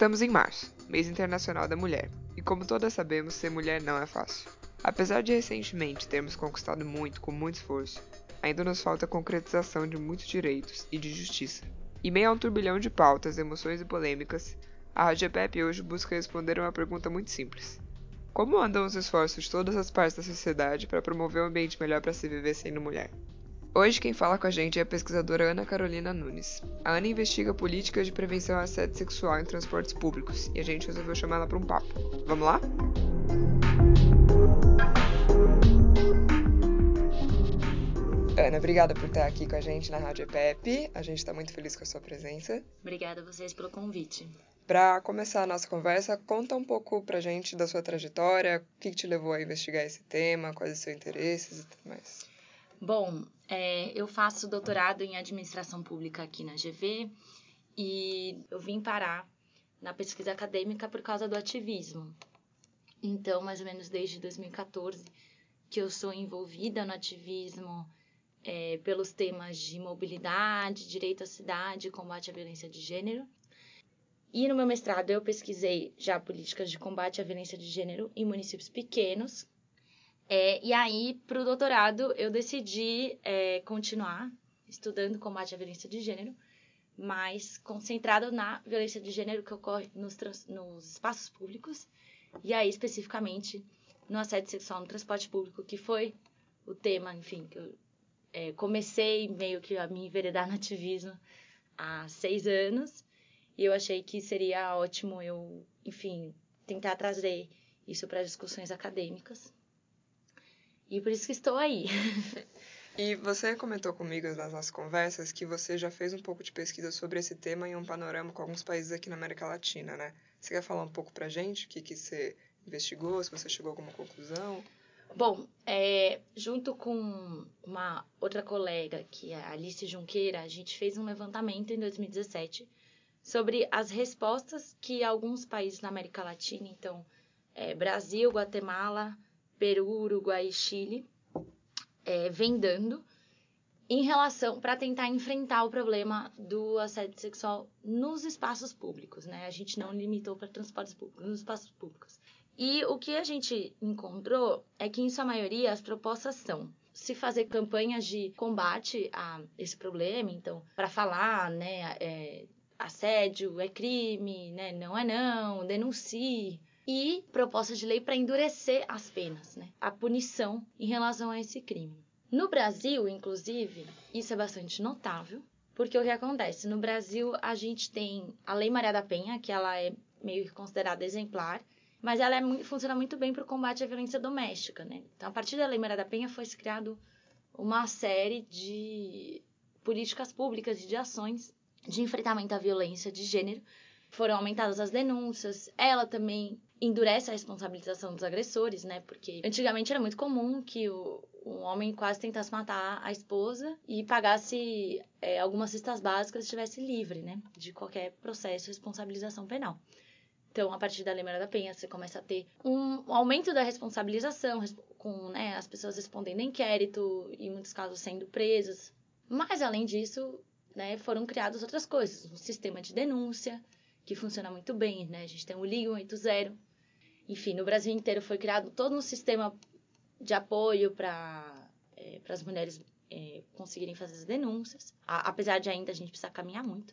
Estamos em março, mês internacional da mulher, e como todas sabemos, ser mulher não é fácil. Apesar de recentemente termos conquistado muito com muito esforço, ainda nos falta a concretização de muitos direitos e de justiça. Em meio a um turbilhão de pautas, emoções e polêmicas, a Rádio Pep hoje busca responder uma pergunta muito simples. Como andam os esforços de todas as partes da sociedade para promover um ambiente melhor para se viver sendo mulher? Hoje quem fala com a gente é a pesquisadora Ana Carolina Nunes. A Ana investiga políticas de prevenção ao assédio sexual em transportes públicos e a gente resolveu chamar ela para um papo. Vamos lá? Ana, obrigada por estar aqui com a gente na Rádio EPEP. A gente está muito feliz com a sua presença. Obrigada a vocês pelo convite. Para começar a nossa conversa, conta um pouco pra gente da sua trajetória, o que, que te levou a investigar esse tema, quais os seus interesses e tudo mais. Bom, é, eu faço doutorado em administração pública aqui na GV e eu vim parar na pesquisa acadêmica por causa do ativismo. Então, mais ou menos desde 2014 que eu sou envolvida no ativismo é, pelos temas de mobilidade, direito à cidade, combate à violência de gênero. E no meu mestrado eu pesquisei já políticas de combate à violência de gênero em municípios pequenos, é, e aí, para o doutorado, eu decidi é, continuar estudando combate à violência de gênero, mas concentrado na violência de gênero que ocorre nos, nos espaços públicos, e aí, especificamente, no assédio sexual no transporte público, que foi o tema, enfim, que eu é, comecei meio que a me enveredar no ativismo há seis anos, e eu achei que seria ótimo eu, enfim, tentar trazer isso para discussões acadêmicas. E por isso que estou aí. E você comentou comigo nas nossas conversas que você já fez um pouco de pesquisa sobre esse tema em um panorama com alguns países aqui na América Latina, né? Você quer falar um pouco pra gente o que, que você investigou, se você chegou a alguma conclusão? Bom, é, junto com uma outra colega, que é a Alice Junqueira, a gente fez um levantamento em 2017 sobre as respostas que alguns países na América Latina, então é, Brasil, Guatemala, Peru, Uruguai e Chile, é, vem dando em relação para tentar enfrentar o problema do assédio sexual nos espaços públicos, né? A gente não limitou para transportes públicos, nos espaços públicos. E o que a gente encontrou é que, em sua maioria, as propostas são se fazer campanhas de combate a esse problema, então, para falar, né, é, assédio é crime, né, não é não, denuncie, e proposta de lei para endurecer as penas, né? a punição em relação a esse crime. No Brasil, inclusive, isso é bastante notável, porque o que acontece? No Brasil, a gente tem a Lei Maria da Penha, que ela é meio considerada exemplar, mas ela é, funciona muito bem para o combate à violência doméstica. Né? Então, a partir da Lei Maria da Penha, foi criado uma série de políticas públicas e de ações de enfrentamento à violência de gênero. Foram aumentadas as denúncias, ela também endurece a responsabilização dos agressores, né? Porque antigamente era muito comum que o, um homem quase tentasse matar a esposa e pagasse é, algumas cestas básicas e estivesse livre, né? De qualquer processo de responsabilização penal. Então, a partir da Lei Maria da Penha, você começa a ter um aumento da responsabilização, com né, as pessoas respondendo inquérito e, em muitos casos, sendo presas. Mas, além disso, né, foram criadas outras coisas. Um sistema de denúncia, que funciona muito bem, né? A gente tem o Ligue 180, enfim, no Brasil inteiro foi criado todo um sistema de apoio para é, as mulheres é, conseguirem fazer as denúncias, a, apesar de ainda a gente precisar caminhar muito.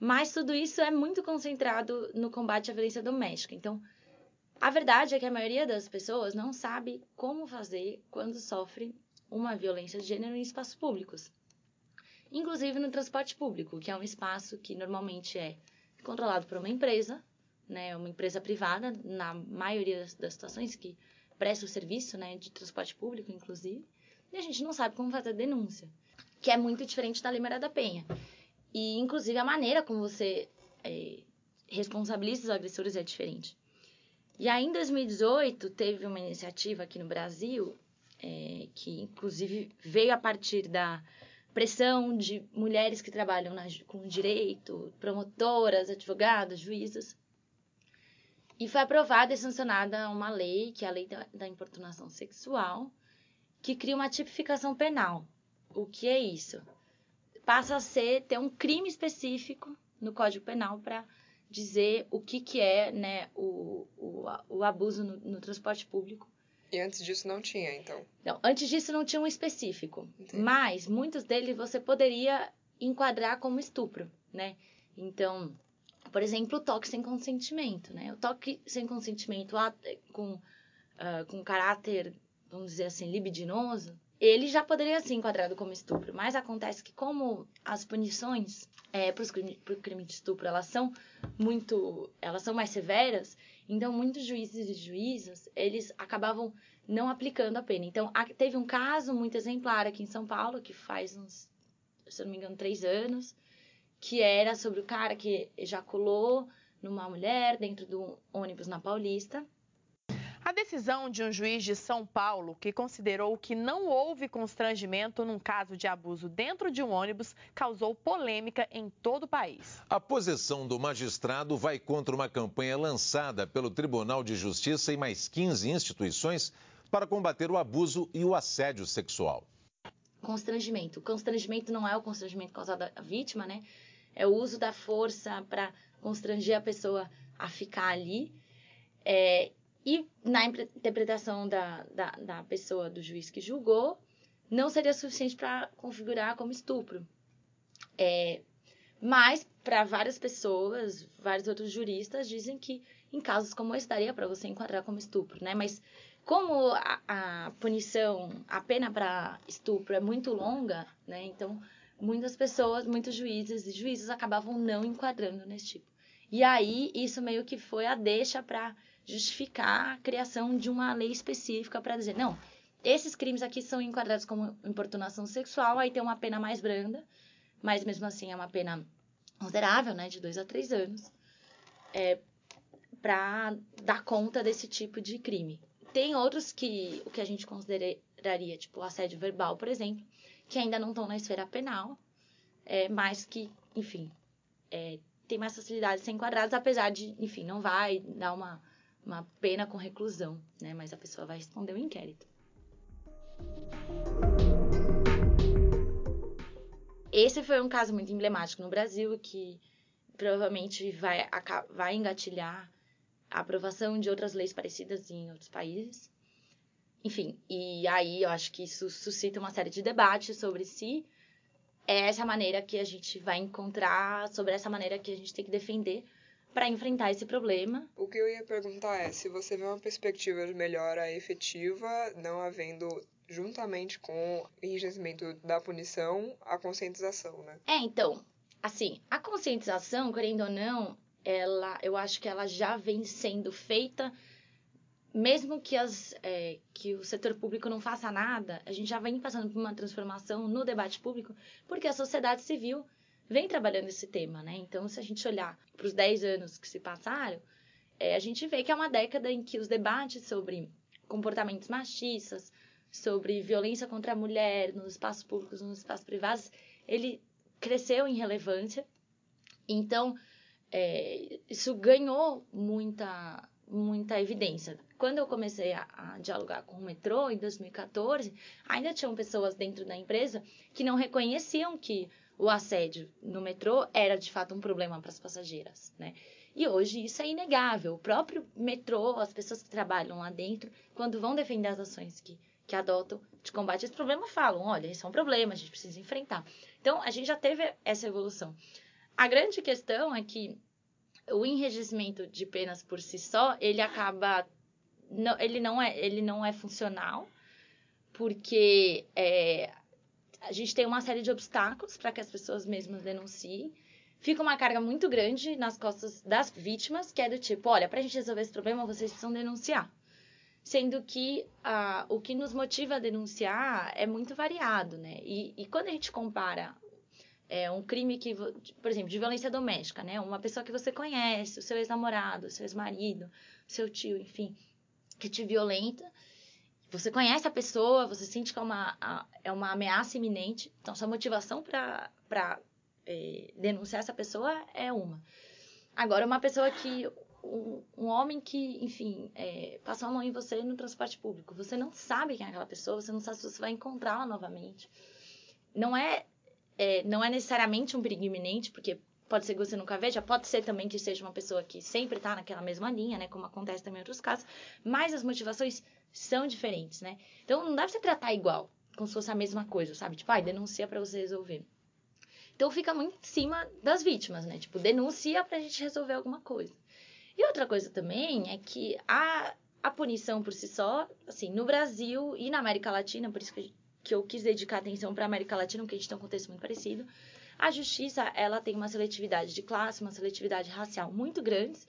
Mas tudo isso é muito concentrado no combate à violência doméstica. Então, a verdade é que a maioria das pessoas não sabe como fazer quando sofre uma violência de gênero em espaços públicos. Inclusive no transporte público, que é um espaço que normalmente é controlado por uma empresa né, uma empresa privada, na maioria das, das situações que presta o serviço, né, de transporte público, inclusive, e a gente não sabe como fazer a denúncia, que é muito diferente da Lei Maria da Penha. E, inclusive, a maneira como você é, responsabiliza os agressores é diferente. E aí, em 2018, teve uma iniciativa aqui no Brasil, é, que, inclusive, veio a partir da pressão de mulheres que trabalham na, com direito, promotoras, advogadas, juízas, e foi aprovada e sancionada uma lei, que é a Lei da, da Importunação Sexual, que cria uma tipificação penal. O que é isso? Passa a ser ter um crime específico no Código Penal para dizer o que, que é né, o, o, o abuso no, no transporte público. E antes disso não tinha, então? Não, antes disso não tinha um específico. Entendi. Mas muitos deles você poderia enquadrar como estupro, né? Então, por exemplo, o toque sem consentimento, né? O toque sem consentimento com, uh, com caráter, vamos dizer assim, libidinoso, ele já poderia ser enquadrado como estupro. Mas acontece que como as punições é, para o crime de estupro elas são muito, elas são mais severas, então muitos juízes e juízas eles acabavam não aplicando a pena. Então teve um caso muito exemplar aqui em São Paulo que faz uns, se eu não me engano, três anos, que era sobre o cara que ejaculou numa mulher dentro do ônibus na Paulista a decisão de um juiz de São Paulo, que considerou que não houve constrangimento num caso de abuso dentro de um ônibus, causou polêmica em todo o país. A posição do magistrado vai contra uma campanha lançada pelo Tribunal de Justiça e mais 15 instituições para combater o abuso e o assédio sexual. Constrangimento. O constrangimento não é o constrangimento causado à vítima, né? É o uso da força para constranger a pessoa a ficar ali. É, e na interpretação da, da, da pessoa, do juiz que julgou, não seria suficiente para configurar como estupro. É, mas, para várias pessoas, vários outros juristas dizem que em casos como esse daria para você enquadrar como estupro, né? Mas como a, a punição, a pena para estupro é muito longa, né? Então, muitas pessoas, muitos juízes e juízes acabavam não enquadrando nesse tipo. E aí, isso meio que foi a deixa para justificar a criação de uma lei específica para dizer, não, esses crimes aqui são enquadrados como importunação sexual, aí tem uma pena mais branda, mas mesmo assim é uma pena considerável, né, de dois a três anos, é, para dar conta desse tipo de crime. Tem outros que o que a gente consideraria, tipo assédio verbal, por exemplo, que ainda não estão na esfera penal, é, mas que, enfim, é, tem mais facilidade de ser enquadrados, apesar de, enfim, não vai dar uma uma pena com reclusão, né? Mas a pessoa vai responder o inquérito. Esse foi um caso muito emblemático no Brasil que provavelmente vai, vai engatilhar a aprovação de outras leis parecidas em outros países. Enfim, e aí eu acho que isso suscita uma série de debates sobre se é essa maneira que a gente vai encontrar, sobre essa maneira que a gente tem que defender para enfrentar esse problema. O que eu ia perguntar é se você vê uma perspectiva de melhora efetiva, não havendo juntamente com o enrijecimento da punição, a conscientização, né? É, então, assim, a conscientização, querendo ou não, ela, eu acho que ela já vem sendo feita, mesmo que, as, é, que o setor público não faça nada, a gente já vem passando por uma transformação no debate público, porque a sociedade civil vem trabalhando esse tema, né? Então, se a gente olhar para os 10 anos que se passaram, é, a gente vê que é uma década em que os debates sobre comportamentos machistas, sobre violência contra a mulher nos espaços públicos, nos espaços privados, ele cresceu em relevância. Então, é, isso ganhou muita, muita evidência. Quando eu comecei a, a, dialogar com o metrô, em 2014, ainda tinham pessoas dentro da empresa que não reconheciam que o assédio no metrô era de fato um problema para as passageiras, né? E hoje isso é inegável. O próprio metrô, as pessoas que trabalham lá dentro, quando vão defender as ações que, que adotam de combate a esse problema, falam: olha, isso é um problema, a gente precisa enfrentar. Então, a gente já teve essa evolução. A grande questão é que o enregistramento de penas por si só, ele acaba. Não, ele, não é, ele não é funcional, porque é, a gente tem uma série de obstáculos para que as pessoas mesmas denunciem. Fica uma carga muito grande nas costas das vítimas, que é do tipo, olha, para a gente resolver esse problema, vocês precisam denunciar. Sendo que ah, o que nos motiva a denunciar é muito variado, né? E, e quando a gente compara é, um crime que, por exemplo, de violência doméstica, né? Uma pessoa que você conhece, o seu ex-namorado, o seu ex-marido, seu tio, enfim, que te violenta, você conhece a pessoa, você sente que é uma, é uma ameaça iminente, então sua motivação para é, denunciar essa pessoa é uma. Agora, uma pessoa que. Um, um homem que, enfim, é, passou a mão em você no transporte público, você não sabe quem é aquela pessoa, você não sabe se você vai encontrá-la novamente. Não é, é, não é necessariamente um perigo iminente, porque pode ser que você nunca veja, pode ser também que seja uma pessoa que sempre está naquela mesma linha, né? Como acontece também em outros casos, mas as motivações são diferentes, né? Então não dá pra você tratar igual, como se fosse a mesma coisa, sabe? Tipo, ai, denuncia para você resolver. Então fica muito em cima das vítimas, né? Tipo, denuncia pra gente resolver alguma coisa. E outra coisa também é que a, a punição por si só, assim, no Brasil e na América Latina, por isso que, que eu quis dedicar atenção para a América Latina, porque a gente tem um contexto muito parecido, a justiça, ela tem uma seletividade de classe, uma seletividade racial muito grandes,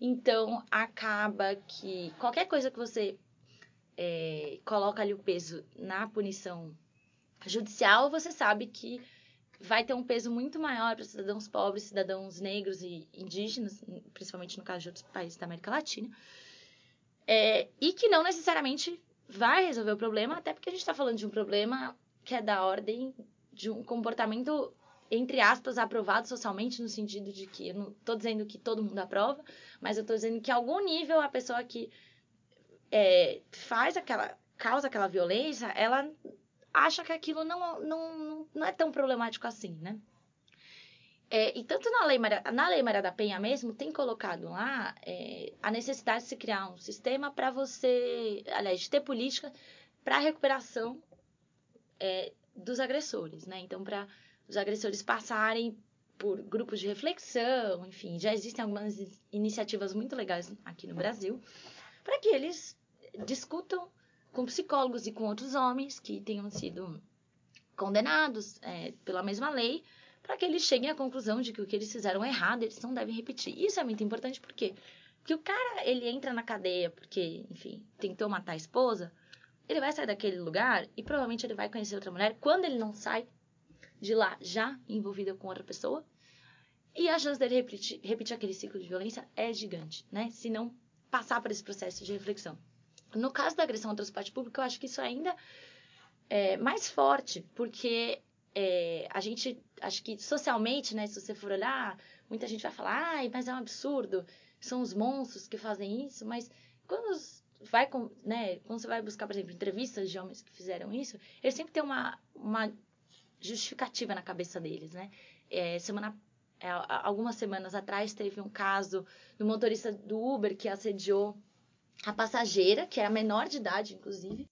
então acaba que qualquer coisa que você é, coloca ali o peso na punição judicial, você sabe que vai ter um peso muito maior para cidadãos pobres, cidadãos negros e indígenas, principalmente no caso de outros países da América Latina, é, e que não necessariamente vai resolver o problema, até porque a gente está falando de um problema que é da ordem de um comportamento, entre aspas, aprovado socialmente, no sentido de que eu não estou dizendo que todo mundo aprova, mas eu estou dizendo que, em algum nível, a pessoa que é, faz aquela, causa aquela violência, ela acha que aquilo não, não, não é tão problemático assim, né? É, e tanto na lei, Maria, na lei Maria da Penha mesmo, tem colocado lá é, a necessidade de se criar um sistema para você, aliás, de ter política para a recuperação é, dos agressores, né? Então, para os agressores passarem por grupos de reflexão, enfim, já existem algumas iniciativas muito legais aqui no Brasil, para que eles discutam com psicólogos e com outros homens que tenham sido condenados é, pela mesma lei, para que eles cheguem à conclusão de que o que eles fizeram é errado, eles não devem repetir. Isso é muito importante porque que o cara ele entra na cadeia porque, enfim, tentou matar a esposa, ele vai sair daquele lugar e provavelmente ele vai conhecer outra mulher. Quando ele não sai de lá já envolvido com outra pessoa, e a chance dele repetir, repetir aquele ciclo de violência é gigante, né? Se não passar por esse processo de reflexão. No caso da agressão ao transporte público, eu acho que isso ainda é mais forte, porque é, a gente, acho que socialmente, né, se você for olhar, muita gente vai falar, ai, mas é um absurdo, são os monstros que fazem isso, mas quando vai, né, quando você vai buscar, por exemplo, entrevistas de homens que fizeram isso, eles sempre têm uma, uma justificativa na cabeça deles, né? É, semana, é, algumas semanas atrás teve um caso do motorista do Uber que assediou a passageira, que era menor de idade, inclusive.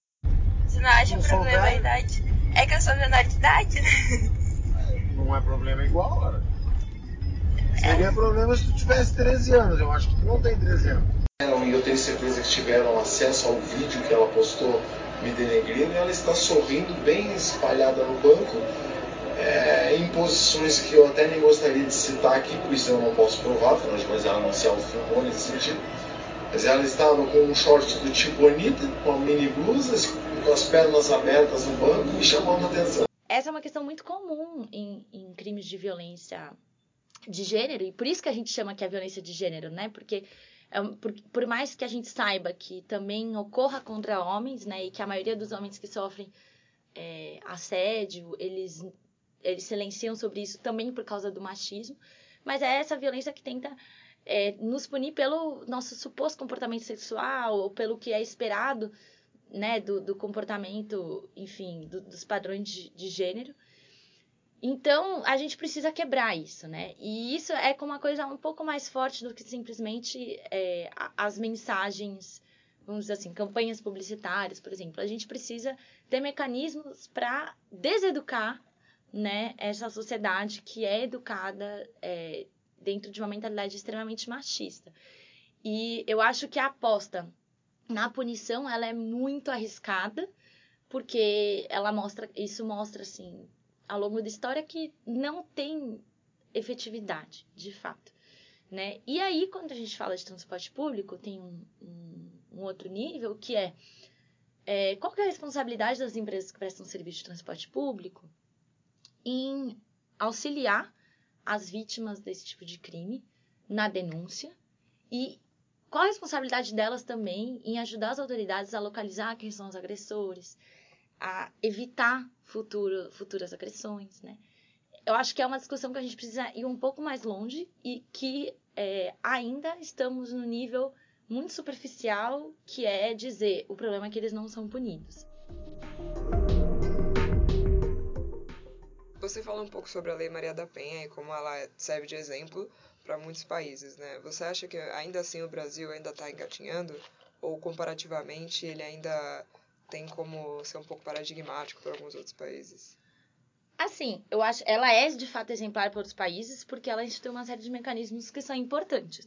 Você não acha não problema a idade? É que eu sou menor de idade, né? Não é problema igual, cara. Seria é. problema se tu tivesse 13 anos. Eu acho que tu não tem 13 anos. E eu tenho certeza que tiveram acesso ao vídeo que ela postou me denegrindo e ela está sorrindo bem espalhada no banco é, em posições que eu até nem gostaria de citar aqui, pois eu não posso provar, afinal de contas ela não se autofilmou nesse sentido mas ela estava com um short do tipo Anitta, com a mini blusa, com as pernas abertas no banco e chamando a atenção. Essa é uma questão muito comum em, em crimes de violência de gênero, e por isso que a gente chama que é violência de gênero, né? Porque é, por, por, mais que a gente saiba que também ocorra contra homens, né? E que a maioria dos homens que sofrem é, assédio, eles, eles silenciam sobre isso também por causa do machismo. Mas é essa violência que tenta é, nos punir pelo nosso suposto comportamento sexual ou pelo que é esperado né, do, do comportamento, enfim, do, dos padrões de, de, gênero. Então, a gente precisa quebrar isso, né? E isso é com uma coisa um pouco mais forte do que simplesmente é, as mensagens, vamos dizer assim, campanhas publicitárias, por exemplo. A gente precisa ter mecanismos para deseducar né, essa sociedade que é educada é, dentro de uma mentalidade extremamente machista. E eu acho que a aposta na punição ela é muito arriscada, porque ela mostra, isso mostra assim, ao longo da história que não tem efetividade, de fato. Né? E aí, quando a gente fala de transporte público, tem um, um, um outro nível que é, é qual é a responsabilidade das empresas que prestam serviço de transporte público em auxiliar as vítimas desse tipo de crime na denúncia e qual a responsabilidade delas também em ajudar as autoridades a localizar quem são os agressores, a evitar futuro, futuras agressões, né? Eu acho que é uma discussão que a gente precisa ir um pouco mais longe e que é, ainda estamos no nível muito superficial, que é dizer o problema é que eles não são punidos. Você fala um pouco sobre a Lei Maria da Penha e como ela serve de exemplo para muitos países, né? Você acha que ainda assim o Brasil ainda está engatinhando? Ou comparativamente ele ainda tem como ser um pouco paradigmático para alguns outros países? Assim, eu acho ela é de fato exemplar para outros países porque ela institui uma série de mecanismos que são importantes,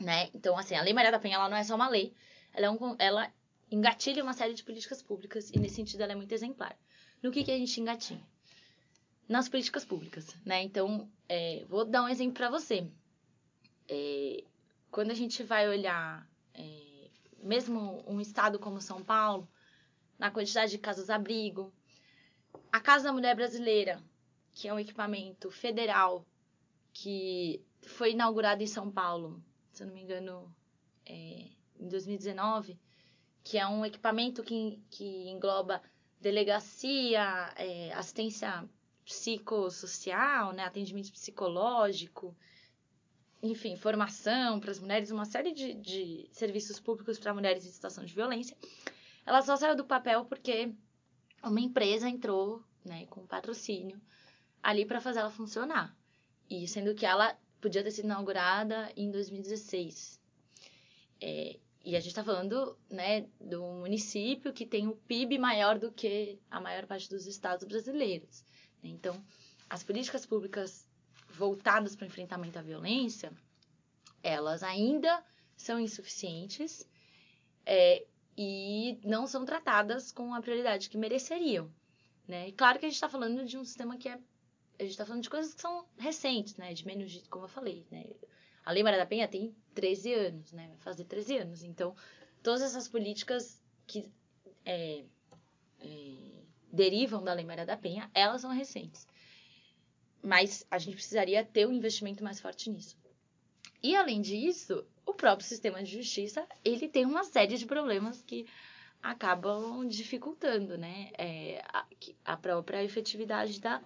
né? Então, assim, a Lei Maria da Penha ela não é só uma lei, ela, é um, ela engatilha uma série de políticas públicas e nesse sentido ela é muito exemplar. No que que a gente engatinha? Nas políticas públicas, né? Então, é, vou dar um exemplo para você. É, quando a gente vai olhar, é, mesmo um estado como São Paulo, na quantidade de casas-abrigo, a Casa da Mulher Brasileira, que é um equipamento federal que foi inaugurado em São Paulo, se eu não me engano, é, em 2019, que é um equipamento que, que engloba delegacia, é, assistência psicossocial, né, atendimento psicológico, enfim, formação para as mulheres, uma série de, de serviços públicos para mulheres em situação de violência. Ela só saiu do papel porque uma empresa entrou né, com patrocínio ali para fazer ela funcionar. E sendo que ela podia ter sido inaugurada em 2016. É, e a gente está falando né, do município que tem o PIB maior do que a maior parte dos estados brasileiros. Então, as políticas públicas voltadas para o enfrentamento à violência, elas ainda são insuficientes é, e não são tratadas com a prioridade que mereceriam. Né? E claro que a gente está falando de um sistema que é. A gente está falando de coisas que são recentes, né? De menos de, como eu falei, né? A Lei Maria da Penha tem 13 anos, né? Vai fazer 13 anos. Então, todas essas políticas que é, é, derivam da Lei Maria da Penha, elas são recentes. Mas a gente precisaria ter um investimento mais forte nisso. E, além disso, o próprio sistema de justiça, ele tem uma série de problemas que acabam dificultando, né? É, a, a própria efetividade da,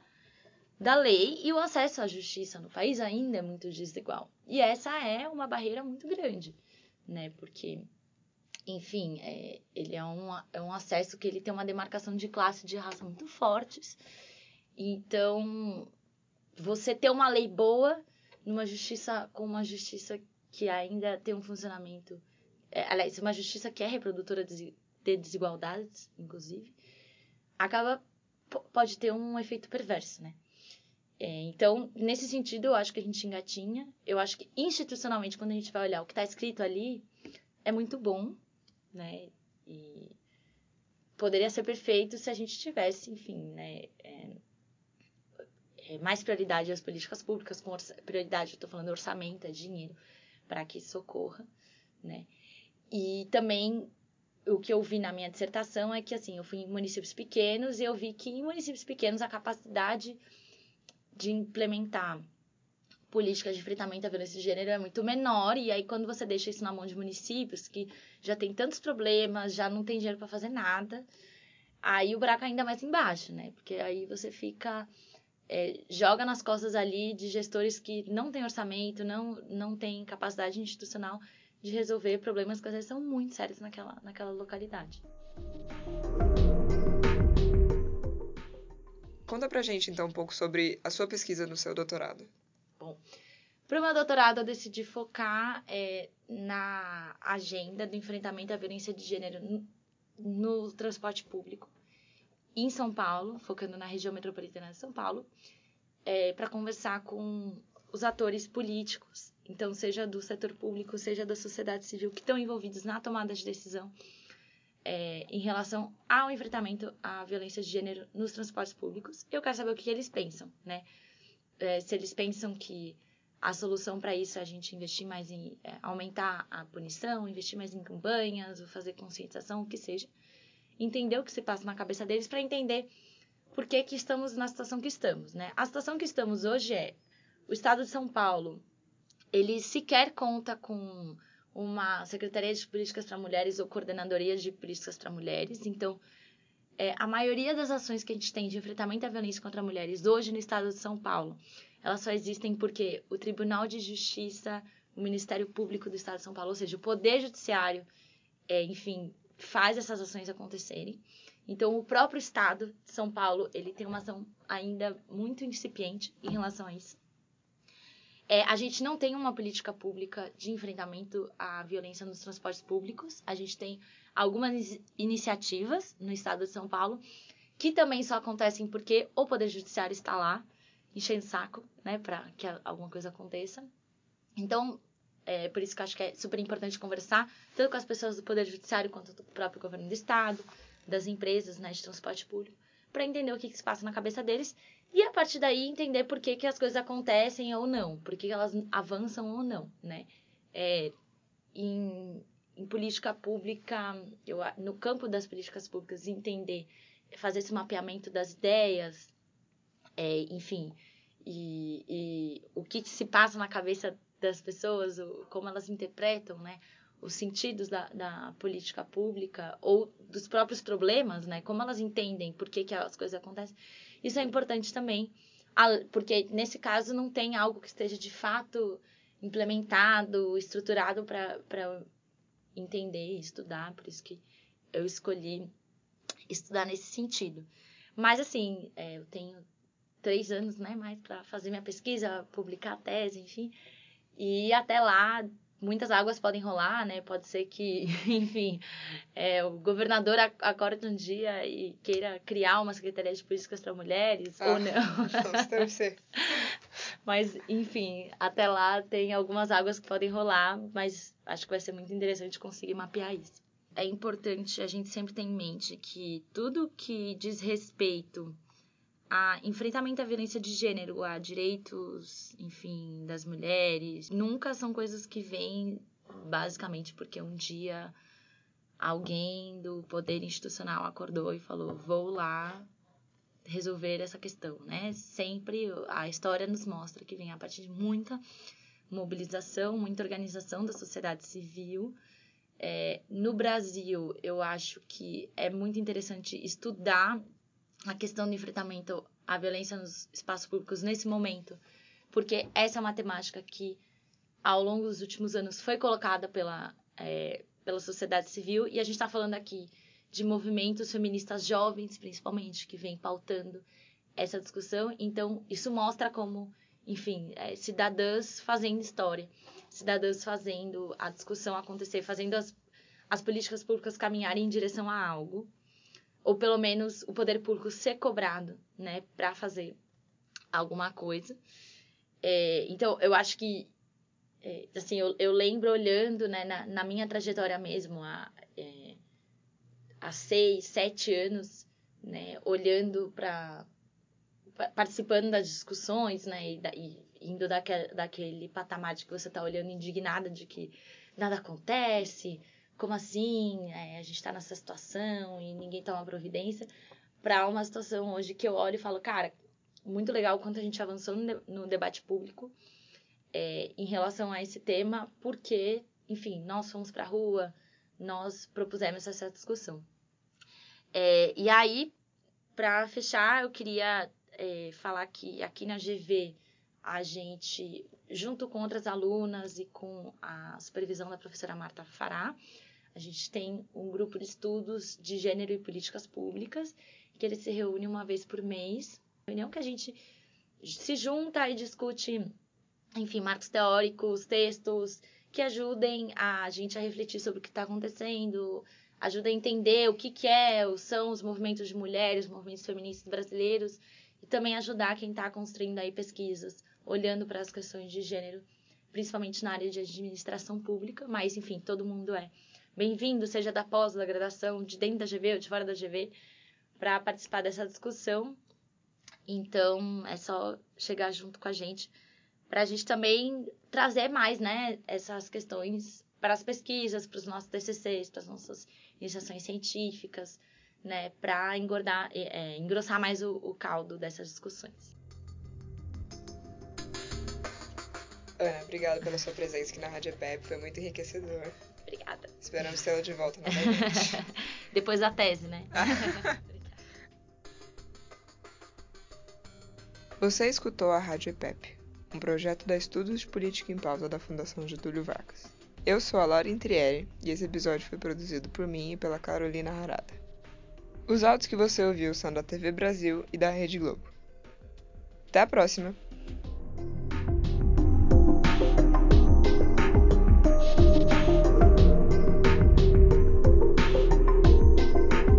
da lei e o acesso à justiça no país ainda é muito desigual. E essa é uma barreira muito grande, né? Porque, enfim, é, ele é um, é um acesso que ele tem uma demarcação de classe de raça muito fortes. Então, você ter uma lei boa numa justiça com uma justiça que ainda tem um funcionamento é, aliás, uma justiça que é reprodutora de desigualdades, inclusive, acaba pode ter um efeito perverso, né? É, então, nesse sentido, eu acho que a gente engatinha. Eu acho que institucionalmente, quando a gente vai olhar o que está escrito ali, é muito bom, né? E poderia ser perfeito se a gente tivesse, enfim, né? É, é, mais prioridade às políticas públicas, com prioridade, eu estou falando orçamento, é dinheiro, para que isso ocorra, né? E também o que eu vi na minha dissertação é que assim, eu fui em municípios pequenos e eu vi que em municípios pequenos a capacidade de implementar políticas de enfrentamento à violência de gênero é muito menor, e aí quando você deixa isso na mão de municípios que já tem tantos problemas, já não tem dinheiro para fazer nada, aí o buraco é ainda mais embaixo, né? Porque aí você fica é, joga nas costas ali de gestores que não têm orçamento, não não têm capacidade institucional de resolver problemas que às vezes são muito sérios naquela, naquela localidade. Conta pra gente então um pouco sobre a sua pesquisa no seu doutorado. Bom, para o meu doutorado eu decidi focar é, na agenda do enfrentamento à violência de gênero no, no transporte público em São Paulo, focando na região metropolitana de São Paulo, é, para conversar com os atores políticos, então seja do setor público, seja da sociedade civil, que estão envolvidos na tomada de decisão é, em relação ao enfrentamento à violência de gênero nos transportes públicos. Eu quero saber o que eles pensam, né? É, se eles pensam que a solução para isso é a gente investir mais em é, aumentar a punição, investir mais em campanhas, ou fazer conscientização, o que seja. Entender o que se passa na cabeça deles para entender por que, que estamos na situação que estamos, né? A situação que estamos hoje é o Estado de São Paulo, ele sequer conta com uma Secretaria de Políticas para Mulheres ou Coordenadoria de Políticas para Mulheres. Então, é, a maioria das ações que a gente tem de enfrentamento à violência contra mulheres hoje no estado de São Paulo, elas só existem porque o Tribunal de Justiça, o Ministério Público do estado de São Paulo, ou seja, o Poder Judiciário, é, enfim, faz essas ações acontecerem. Então, o próprio Estado de São Paulo, ele tem uma ação ainda muito incipiente em relação a isso. É, a gente não tem uma política pública de enfrentamento à violência nos transportes públicos. A gente tem algumas iniciativas no estado de São Paulo que também só acontecem porque o Poder Judiciário está lá enchendo saco, né, para que alguma coisa aconteça. Então, é por isso que eu acho que é super importante conversar tanto com as pessoas do Poder Judiciário quanto do próprio governo do Estado, das empresas né, de transporte público, para entender o que, que, se passa na cabeça deles e a partir daí entender por que, que as coisas acontecem ou não, por que, que elas avançam ou não, né? É, em, em política pública, eu, no campo das políticas públicas, entender, fazer esse mapeamento das ideias, é, enfim, e, e, o que se passa na cabeça das pessoas, como elas interpretam, né? Os sentidos da, da, política pública ou dos próprios problemas, né? Como elas entendem por que, que as coisas acontecem. Isso é importante também, porque nesse caso não tem algo que esteja de fato implementado, estruturado para entender e estudar, por isso que eu escolhi estudar nesse sentido. Mas, assim, é, eu tenho três anos, né, mais para fazer minha pesquisa, publicar a tese, enfim. E até lá, muitas águas podem rolar, né? Pode ser que, enfim, é, o governador acorde um dia e queira criar uma secretaria de políticas para mulheres, ah, ou não. Vamos torcer. mas, enfim, até lá tem algumas águas que podem rolar, mas acho que vai ser muito interessante conseguir mapear isso. É importante a gente sempre ter em mente que tudo que diz respeito a enfrentamento à violência de gênero, a direitos, enfim, das mulheres, nunca são coisas que vêm basicamente porque um dia alguém do poder institucional acordou e falou: "Vou lá resolver essa questão", né? Sempre a história nos mostra que vem a partir de muita mobilização, muita organização da sociedade civil. É, no Brasil, eu acho que é muito interessante estudar a questão do enfrentamento à violência nos espaços públicos nesse momento, porque essa é uma temática que, ao longo dos últimos anos, foi colocada pela, é, pela sociedade civil, e a gente está falando aqui de movimentos feministas jovens, principalmente, que vêm pautando essa discussão. Então, isso mostra como, enfim, é, cidadãs fazendo história, cidadãs fazendo a discussão acontecer, fazendo as, as políticas públicas caminharem em direção a algo ou pelo menos o poder público ser cobrado, né, para fazer alguma coisa. É, então, eu acho que, é, assim, eu, eu, lembro olhando, né, na, na minha trajetória mesmo, há, é, há seis, sete anos, né, olhando para participando das discussões, né, e, e indo daquele, daquele patamar de que você está olhando indignada de que nada acontece, como assim? É, a gente está nessa situação e ninguém toma providência, para uma situação hoje que eu olho e falo, cara, muito legal quanto a gente avançou no, no debate público é, em relação a esse tema, porque, enfim, nós fomos para a rua, nós propusemos essa discussão. É, e aí, para fechar, eu queria é, falar que aqui na GV a gente, junto com outras alunas e com a supervisão da professora Marta Fará, a gente tem um grupo de estudos de gênero e políticas públicas, que ele se reúne uma vez por mês. Reunião que a gente se junta e discute, enfim, marcos teóricos, textos que ajudem a gente a refletir sobre o que está acontecendo, ajuda a entender o que, que é, são os movimentos de mulheres, os movimentos feministas brasileiros, e também ajudar quem está construindo aí pesquisas, olhando para as questões de gênero, principalmente na área de administração pública, mas enfim, todo mundo é bem-vindo, seja da pós, da graduação, de dentro da GV ou de fora da GV, para participar dessa discussão. Então, é só chegar junto com a gente, para a gente também trazer mais, né, essas questões para as pesquisas, para os nossos TCCs, para as nossas iniciações científicas, né, para engordar, é, engrossar mais o, o caldo dessas discussões. Ana, obrigada pela sua presença aqui na Rádio EPEP, foi muito enriquecedor. Obrigada. Esperamos tê-la de volta novamente. Depois da tese, né? Você escutou a Rádio EPEP, um projeto da Estudos de Política em Pauta da Fundação Getúlio Vargas. Eu sou a Laura Intrieri e esse episódio foi produzido por mim e pela Carolina Harada. Os áudios que você ouviu são da TV Brasil e da Rede Globo. Até a próxima!